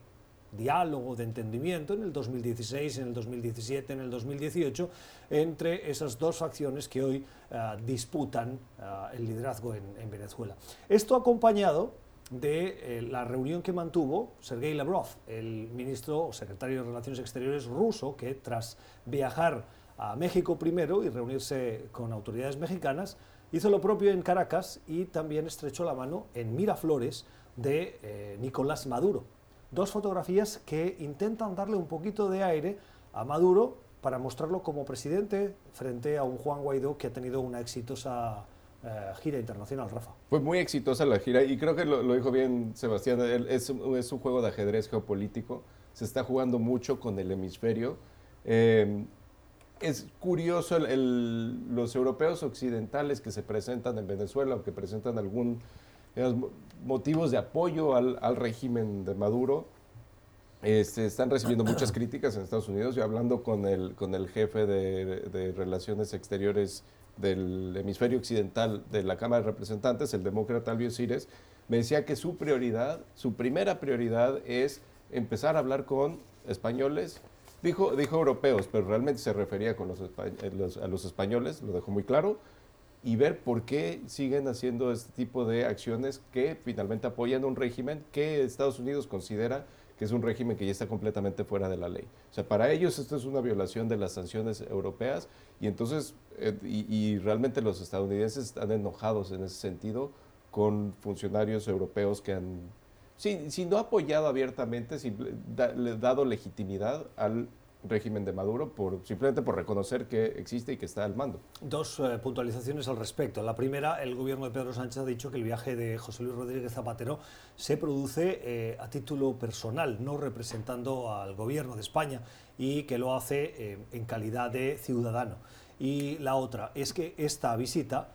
[SPEAKER 1] diálogo, de entendimiento en el 2016, en el 2017, en el 2018, entre esas dos facciones que hoy ah, disputan ah, el liderazgo en, en, Venezuela. Esto acompañado de eh, la reunión que mantuvo Sergei Lavrov, el ministro o secretario de Relaciones Exteriores ruso, que tras viajar a México primero y reunirse con autoridades mexicanas, Hizo lo propio en Caracas y también estrechó la mano en Miraflores de eh, Nicolás Maduro. Dos fotografías que intentan darle un poquito de aire a Maduro para mostrarlo como presidente frente a un Juan Guaidó que ha tenido una exitosa eh, gira internacional, Rafa.
[SPEAKER 3] Fue muy exitosa la gira y creo que lo, dijo bien Sebastián, es, es, un juego de ajedrez geopolítico, se está jugando mucho con el hemisferio. Eh, es curioso los europeos occidentales que se presentan en Venezuela o que presentan algún motivos de apoyo al, régimen de Maduro. Este, están recibiendo muchas críticas en Estados Unidos. Yo hablando con el, con el jefe de, Relaciones Exteriores del hemisferio occidental de la Cámara de Representantes, el demócrata Albio Cires, me decía que su prioridad, su primera prioridad es empezar a hablar con españoles Dijo, dijo europeos, pero realmente se refería con eh, los, a los españoles, lo dejó muy claro, y ver por qué siguen haciendo este tipo de acciones que finalmente apoyan un régimen que Estados Unidos considera que es un régimen que ya está completamente fuera de la ley. O sea, para ellos esto es una violación de las sanciones europeas y entonces, eh, y, realmente los estadounidenses están enojados en ese sentido con funcionarios europeos que han si, no ha apoyado abiertamente, le dado legitimidad al régimen de Maduro por, simplemente por reconocer que existe y que está al mando.
[SPEAKER 1] Dos eh, puntualizaciones al respecto. La primera, el gobierno de Pedro Sánchez ha dicho que el viaje de José Luis Rodríguez Zapatero se produce eh, a título personal, no representando al gobierno de España y que lo hace eh, en calidad de ciudadano. Y la otra es que esta visita,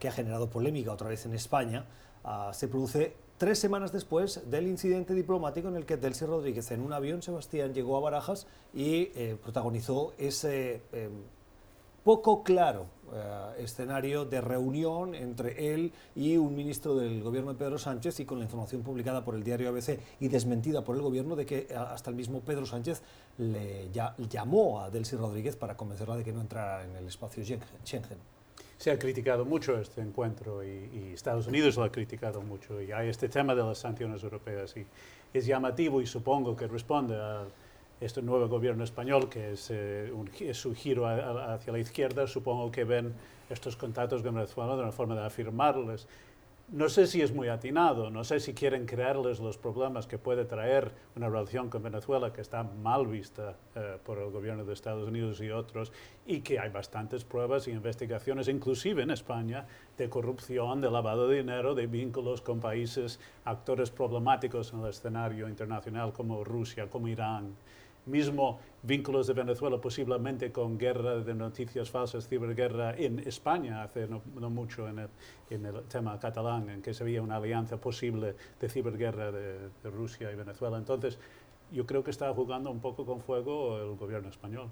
[SPEAKER 1] que ha generado polémica otra vez en España, ah, se produce tres semanas después del incidente diplomático en el que Delcy Rodríguez en un avión, Sebastián, llegó a Barajas y eh, protagonizó ese eh, poco claro eh, escenario de reunión entre él y un ministro del gobierno de Pedro Sánchez y con la información publicada por el diario ABC y desmentida por el gobierno de que hasta el mismo Pedro Sánchez le llamó a Delcy Rodríguez para convencerla de que no entrara en el espacio Schengen
[SPEAKER 2] se ha criticado mucho este encuentro y, Estados Unidos lo ha criticado mucho. Y hay este tema de las sanciones europeas y es llamativo y supongo que responde a este nuevo gobierno español que es, eh, su giro hacia la izquierda, supongo que ven estos contactos con Venezuela de una forma de afirmarles no sé si es muy atinado, no sé si quieren crearles los problemas que puede traer una relación con Venezuela que está mal vista eh, por el gobierno de Estados Unidos y otros y que hay bastantes pruebas y investigaciones, inclusive en España, de corrupción, de lavado de dinero, de vínculos con países, actores problemáticos en el escenario internacional como Rusia, como Irán mismo vínculos de Venezuela posiblemente con guerra de noticias falsas, ciberguerra en España hace no, mucho en el, en el, tema catalán, en que se veía una alianza posible de ciberguerra de, Rusia y Venezuela. Entonces, yo creo que está jugando un poco con fuego el gobierno español.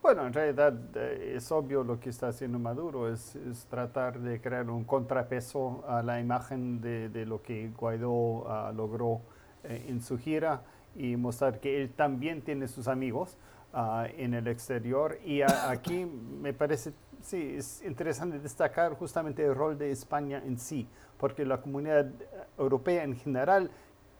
[SPEAKER 4] Bueno, en realidad eh, es obvio lo que está haciendo Maduro, es, tratar de crear un contrapeso a la imagen de, de lo que Guaidó ah, logró eh, en su gira y mostrar que él también tiene sus amigos ah, en el exterior. Y aquí me parece, sí, es interesante destacar justamente el rol de España en sí, porque la comunidad europea en general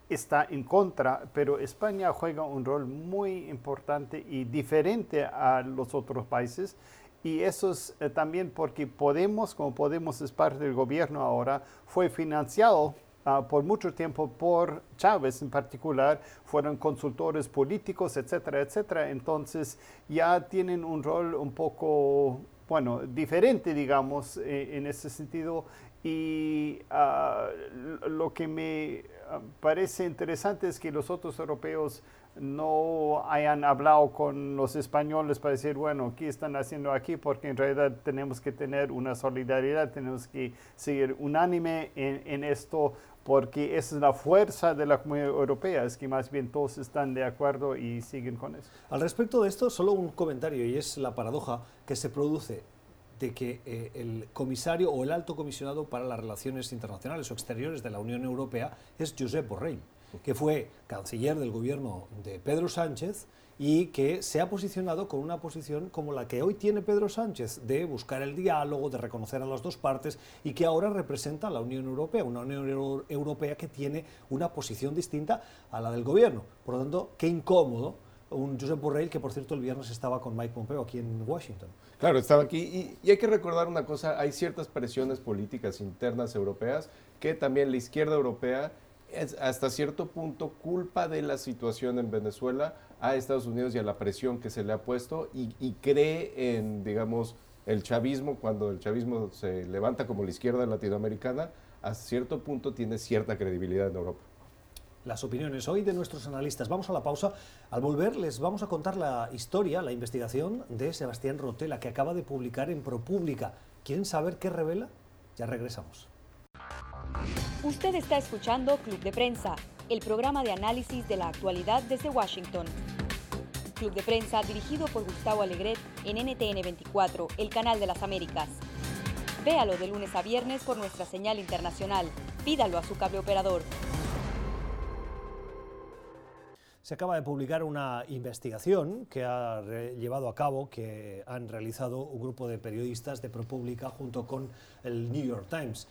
[SPEAKER 4] está en contra, pero España juega un rol muy importante y diferente a los otros países Y eso es eh, también porque Podemos, como Podemos es parte del gobierno ahora, fue financiado ah, por mucho tiempo por Chávez en particular, fueron consultores políticos, etcétera, etcétera. Entonces ya tienen un rol un poco, bueno, diferente, digamos, eh, en ese sentido. Y ah, lo que me ah, parece interesante es que los otros europeos no hayan hablado con los españoles para decir, bueno, ¿qué están haciendo aquí? Porque en realidad tenemos que tener una solidaridad, tenemos que seguir unánime en, esto, porque esa es la fuerza de la comunidad europea, es que más bien todos están de acuerdo y siguen con eso.
[SPEAKER 1] Al respecto de esto, solo un comentario, y es la paradoja que se produce de que eh, el comisario o el alto comisionado para las relaciones internacionales o exteriores de la Unión Europea es Josep Borrell que fue canciller del gobierno de Pedro Sánchez y que se ha posicionado con una posición como la que hoy tiene Pedro Sánchez, de buscar el diálogo, de reconocer a las dos partes y que ahora representa a la Unión Europea, una Unión Europea que tiene una posición distinta a la del gobierno. Por lo tanto, qué incómodo un Josep Borrell que, por cierto, el viernes estaba con Mike Pompeo aquí en Washington.
[SPEAKER 3] Claro, estaba aquí. Y, y, hay que recordar una cosa, hay ciertas presiones políticas internas europeas que también la izquierda europea hasta cierto punto culpa de la situación en Venezuela a Estados Unidos y a la presión que se le ha puesto y, cree en, digamos, el chavismo, cuando el chavismo se levanta como la izquierda latinoamericana, a cierto punto tiene cierta credibilidad en Europa.
[SPEAKER 1] Las opiniones hoy de nuestros analistas. Vamos a la pausa. Al volver les vamos a contar la historia, la investigación de Sebastián Rotela, que acaba de publicar en ProPública. ¿Quieren saber qué revela? Ya regresamos.
[SPEAKER 5] Usted está escuchando Club de Prensa, el programa de análisis de la actualidad desde Washington. Club de Prensa dirigido por Gustavo Alegret en NTN 24, el canal de las Américas. Véalo de lunes a viernes por nuestra señal internacional. Pídalo a su cable operador.
[SPEAKER 1] Se acaba de publicar una investigación que ha llevado a cabo, que han realizado un grupo de periodistas de ProPublica junto con el New York Times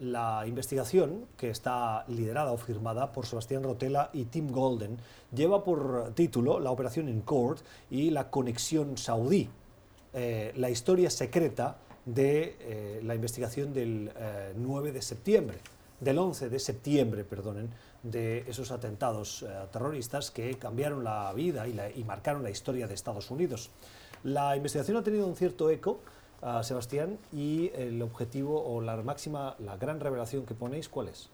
[SPEAKER 1] la investigación, que está liderada o firmada por Sebastián Rotela y Tim Golden, lleva por título La operación en Court y la conexión saudí, eh, la historia secreta de eh, la investigación del 9 eh, de septiembre, del 11 de septiembre, perdonen, de esos atentados terroristas que cambiaron la vida y, y marcaron la historia de Estados Unidos. La investigación ha tenido un cierto eco, Sebastián, y el objetivo o la máxima, la gran revelación que ponéis, ¿cuál es?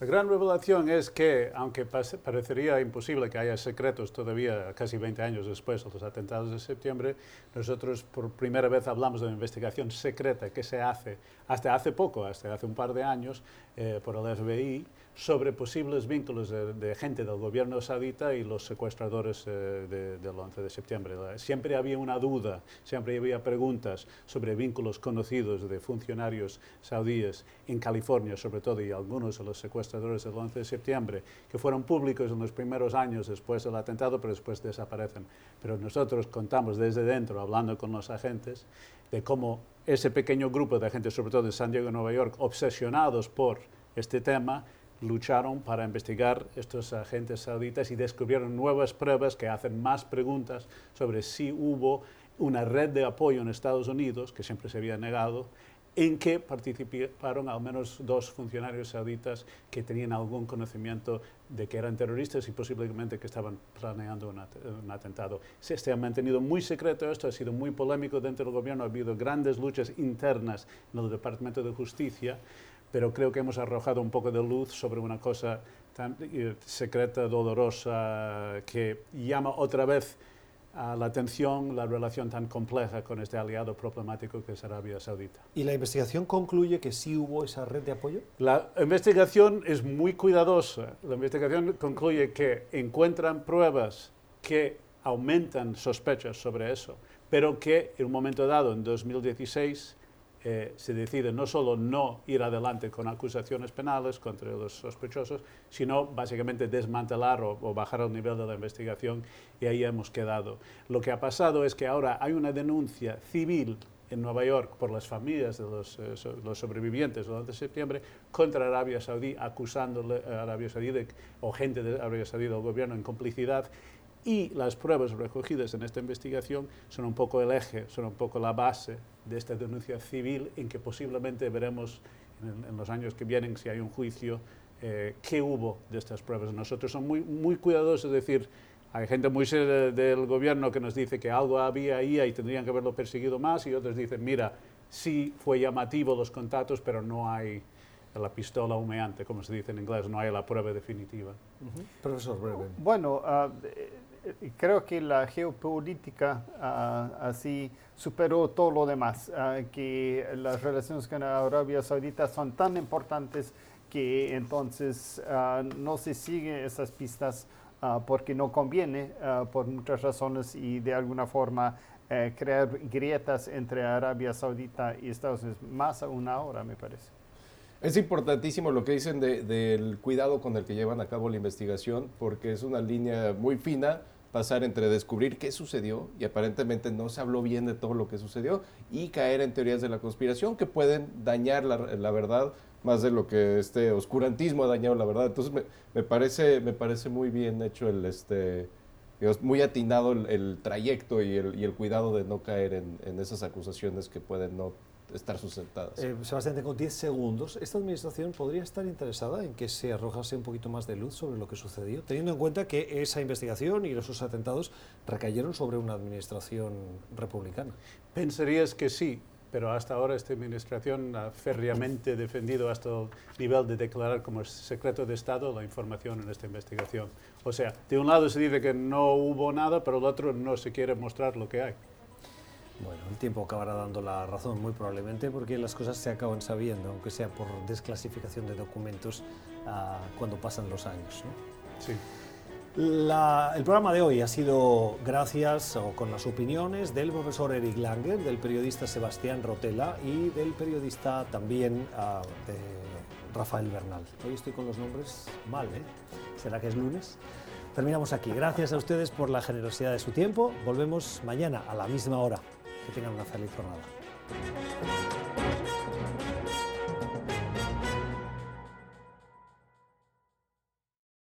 [SPEAKER 2] La gran revelación es que, aunque parecería imposible que haya secretos todavía casi 20 años después de los atentados de septiembre, nosotros por primera vez hablamos de una investigación secreta que se hace hasta hace poco, hasta hace un par de años, eh, por el FBI, sobre posibles vínculos de, gente del gobierno saudita y los secuestradores eh, del 11 de septiembre. Siempre había una duda, siempre había preguntas sobre vínculos conocidos de funcionarios saudíes en California, sobre todo, y algunos de los secuestradores del 11 de septiembre, que fueron públicos en los primeros años después del atentado, pero después desaparecen. Pero nosotros contamos desde dentro, hablando con los agentes, de cómo ese pequeño grupo de agentes, sobre todo de San Diego y Nueva York, obsesionados por este tema, lucharon para investigar estos agentes sauditas y descubrieron nuevas pruebas que hacen más preguntas sobre si hubo una red de apoyo en Estados Unidos, que siempre se había negado, en que participaron al menos dos funcionarios sauditas que tenían algún conocimiento de que eran terroristas y posiblemente que estaban planeando un, atentado. Se, ha mantenido muy secreto esto, ha sido muy polémico dentro del gobierno, ha habido grandes luchas internas en el Departamento de Justicia pero creo que hemos arrojado un poco de luz sobre una cosa tan eh, secreta, dolorosa, que llama otra vez a la atención la relación tan compleja con este aliado problemático que es Arabia Saudita.
[SPEAKER 1] ¿Y la investigación concluye que sí hubo esa red de apoyo?
[SPEAKER 2] La investigación es muy cuidadosa. La investigación concluye que encuentran pruebas que aumentan sospechas sobre eso, pero que en un momento dado, en 2016, eh, se decide no solo no ir adelante con acusaciones penales contra los sospechosos, sino básicamente desmantelar o, bajar el nivel de la investigación y ahí hemos quedado. Lo que ha pasado es que ahora hay una denuncia civil en Nueva York por las familias de los, eh, sobrevivientes del 11 de septiembre contra Arabia Saudí, acusándole a Arabia Saudí o gente de Arabia Saudí del gobierno en complicidad Y las pruebas recogidas en esta investigación son un poco el eje, son un poco la base de esta denuncia civil en que posiblemente veremos en, en los años que vienen, si hay un juicio, eh, qué hubo de estas pruebas. Nosotros somos muy, muy cuidadosos, es decir, hay gente muy seria del gobierno que nos dice que algo había ahí y tendrían que haberlo perseguido más y otros dicen, mira, sí fue llamativo los contactos, pero no hay la pistola humeante, como se dice en inglés, no hay la prueba definitiva.
[SPEAKER 1] Profesor Breve.
[SPEAKER 4] Bueno, uh, creo que la geopolítica uh, así superó todo lo demás, uh, que las relaciones con Arabia Saudita son tan importantes que entonces no se siguen esas pistas porque no conviene por muchas razones y de alguna forma eh, crear grietas entre Arabia Saudita y Estados Unidos, más aún ahora me parece.
[SPEAKER 3] Es importantísimo lo que dicen de, del cuidado con el que llevan a cabo la investigación, porque es una línea muy fina pasar entre descubrir qué sucedió y aparentemente no se habló bien de todo lo que sucedió y caer en teorías de la conspiración que pueden dañar la, la verdad más de lo que este oscurantismo ha dañado la verdad. Entonces me, parece, me parece muy bien hecho el, este, muy atinado el, trayecto y el, y el, cuidado de no caer en, en, esas acusaciones que pueden no estar sustentadas.
[SPEAKER 1] Eh, Sebastián, tengo 10 segundos. ¿Esta administración podría estar interesada en que se arrojase un poquito más de luz sobre lo que sucedió, teniendo en cuenta que esa investigación y esos atentados recayeron sobre una administración republicana?
[SPEAKER 2] Pensarías que sí, pero hasta ahora esta administración ha férreamente defendido hasta el nivel de declarar como secreto de Estado la información en esta investigación. O sea, de un lado se dice que no hubo nada, pero el otro no se quiere mostrar lo que hay.
[SPEAKER 1] Bueno, el tiempo acabará dando la razón, muy probablemente, porque las cosas se acaban sabiendo, aunque sea por desclasificación de documentos uh, cuando pasan los años. ¿no?
[SPEAKER 2] Sí.
[SPEAKER 1] La, el programa de hoy ha sido gracias o con las opiniones del profesor Eric Langer, del periodista Sebastián Rotela y del periodista también uh, de Rafael Bernal. Hoy estoy con los nombres mal, ¿eh? ¿Será que es lunes? Terminamos aquí. Gracias a ustedes por la generosidad de su tiempo. Volvemos mañana a la misma hora. Que tengan una feliz jornada.